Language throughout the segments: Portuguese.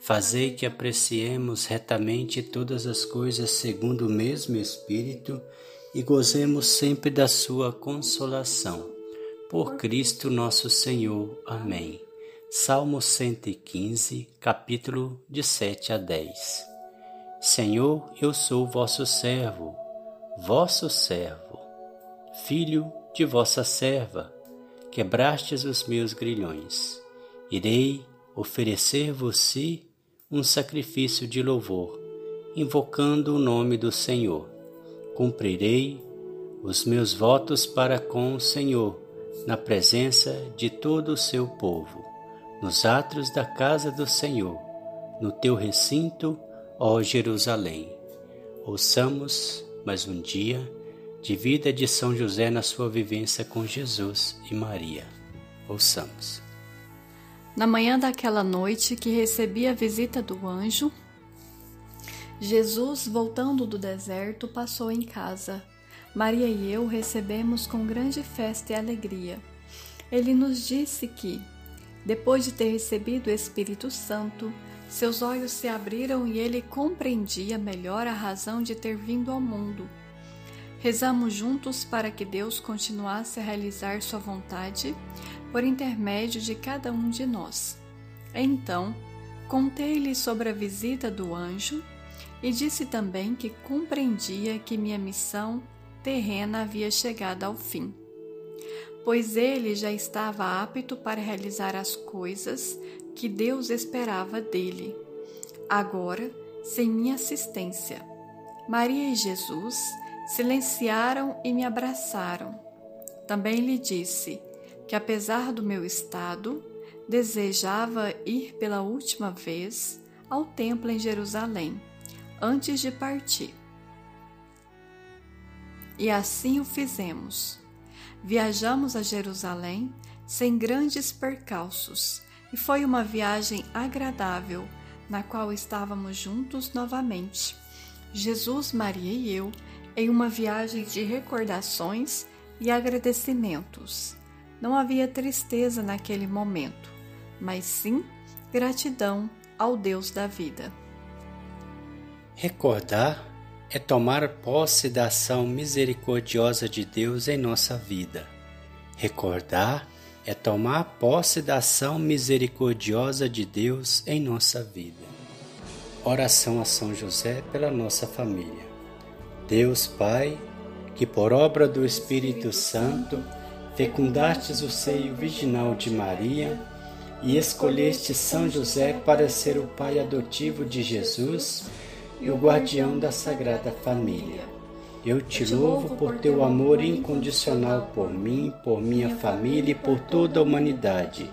Fazei que apreciemos retamente todas as coisas segundo o mesmo Espírito e gozemos sempre da Sua consolação. Por Cristo nosso Senhor. Amém. Salmo 115, capítulo de 7 a 10. Senhor, eu sou vosso servo, vosso servo, filho de vossa serva, quebrastes os meus grilhões. Irei oferecer-vos-se um sacrifício de louvor, invocando o nome do Senhor. Cumprirei os meus votos para com o Senhor, na presença de todo o seu povo, nos atos da casa do Senhor, no teu recinto, ó Jerusalém. Ouçamos mais um dia de vida de São José na sua vivência com Jesus e Maria. Ouçamos. Na manhã daquela noite que recebi a visita do anjo, Jesus, voltando do deserto, passou em casa. Maria e eu recebemos com grande festa e alegria. Ele nos disse que, depois de ter recebido o Espírito Santo, seus olhos se abriram e ele compreendia melhor a razão de ter vindo ao mundo. Rezamos juntos para que Deus continuasse a realizar Sua vontade por intermédio de cada um de nós. Então, contei-lhe sobre a visita do anjo e disse também que compreendia que minha missão terrena havia chegado ao fim, pois ele já estava apto para realizar as coisas que Deus esperava dele, agora sem minha assistência. Maria e Jesus silenciaram e me abraçaram. Também lhe disse que, apesar do meu estado, desejava ir pela última vez ao templo em Jerusalém, antes de partir. E assim o fizemos. Viajamos a Jerusalém sem grandes percalços, e foi uma viagem agradável, na qual estávamos juntos novamente. Jesus, Maria e eu, em uma viagem de recordações e agradecimentos. Não havia tristeza naquele momento, mas sim gratidão ao Deus da vida. Recordar é tomar posse da ação misericordiosa de Deus em nossa vida. Recordar é tomar posse da ação misericordiosa de Deus em nossa vida. Oração a São José pela nossa família. Deus Pai, que por obra do Espírito Santo fecundastes o seio virginal de Maria e escolheste São José para ser o pai adotivo de Jesus e o guardião da Sagrada Família. Eu te louvo por teu amor incondicional por mim, por minha família e por toda a humanidade.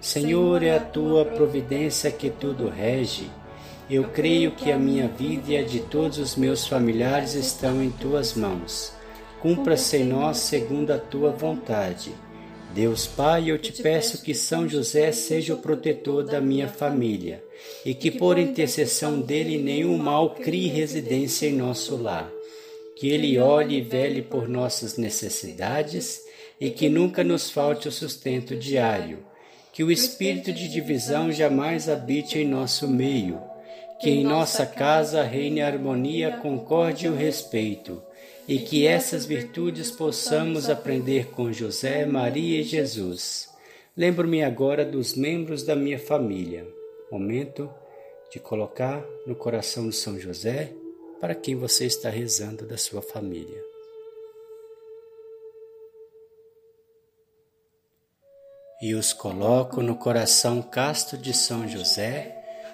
Senhor, é a tua providência que tudo rege. Eu creio que a minha vida e a de todos os meus familiares estão em tuas mãos cumpra-se em nós segundo a tua vontade. Deus Pai, eu te peço que São José seja o protetor da minha família e que por intercessão dele nenhum mal crie residência em nosso lar. Que ele olhe e vele por nossas necessidades e que nunca nos falte o sustento diário. Que o espírito de divisão jamais habite em nosso meio. Que em nossa casa reine a harmonia, concórdia e o respeito e que essas virtudes possamos aprender com José, Maria e Jesus. Lembro-me agora dos membros da minha família. Momento de colocar no coração de São José para quem você está rezando da sua família. E os coloco no coração casto de São José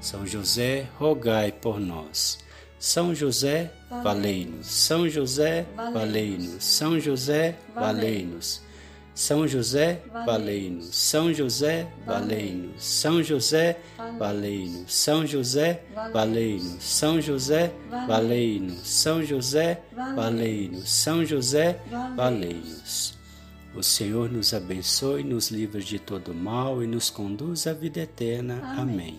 São José, rogai por nós. São José, valei-nos. São José, valei-nos. São José, valei-nos. São José, valei-nos. São José, valei-nos. São José, valei-nos. São José, valei-nos. São José, valei-nos. São José, valei-nos. São José, valei-nos. O Senhor nos abençoe, nos livre de todo mal e nos conduz à vida eterna. Amém.